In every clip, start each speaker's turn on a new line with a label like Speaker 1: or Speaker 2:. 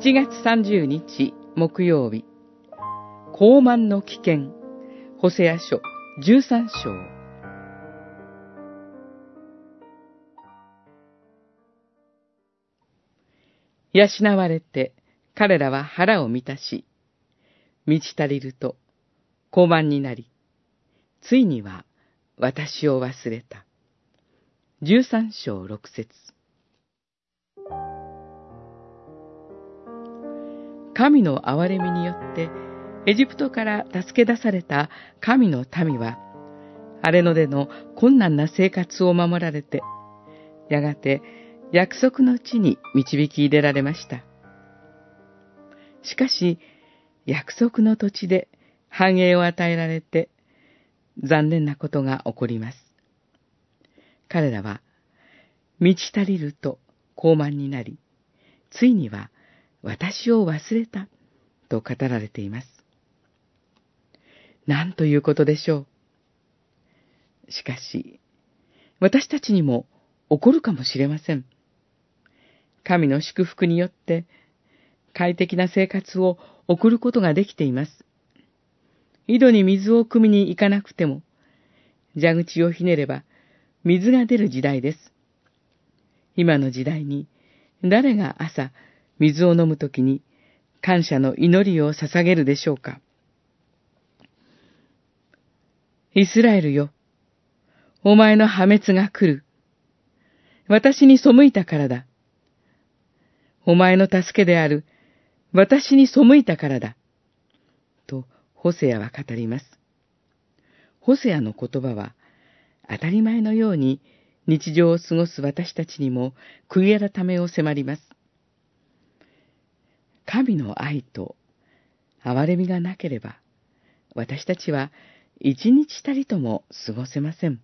Speaker 1: 7月30日木曜日、高慢の危険、ホセア書13章。養われて彼らは腹を満たし、満ち足りると高慢になり、ついには私を忘れた。13章6節神の憐れみによって、エジプトから助け出された神の民は、荒れ野での困難な生活を守られて、やがて約束の地に導き入れられました。しかし、約束の土地で繁栄を与えられて、残念なことが起こります。彼らは、満ち足りると高慢になり、ついには私を忘れたと語られています。何ということでしょう。しかし、私たちにも起こるかもしれません。神の祝福によって快適な生活を送ることができています。井戸に水を汲みに行かなくても、蛇口をひねれば水が出る時代です。今の時代に誰が朝水を飲むときに感謝の祈りを捧げるでしょうかイスラエルよ、お前の破滅が来る。私に背いたからだ。お前の助けである、私に背いたからだ。と、ホセアは語ります。ホセアの言葉は、当たり前のように日常を過ごす私たちにも悔い改めを迫ります。神の愛と憐れみがなければ、私たちは一日たりとも過ごせません。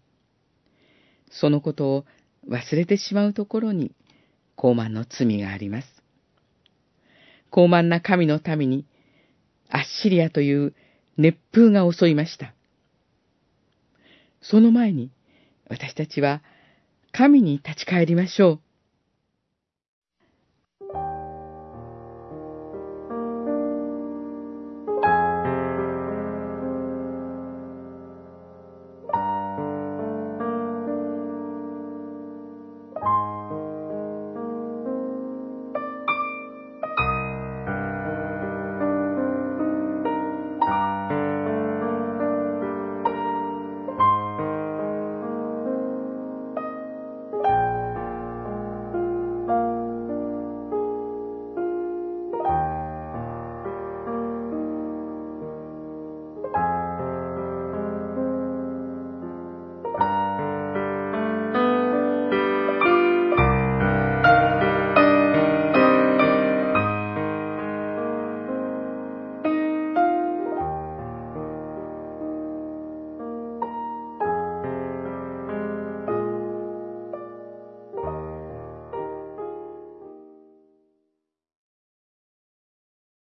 Speaker 1: そのことを忘れてしまうところに、高慢の罪があります。高慢な神の民に、アッシリアという熱風が襲いました。その前に、私たちは神に立ち返りましょう。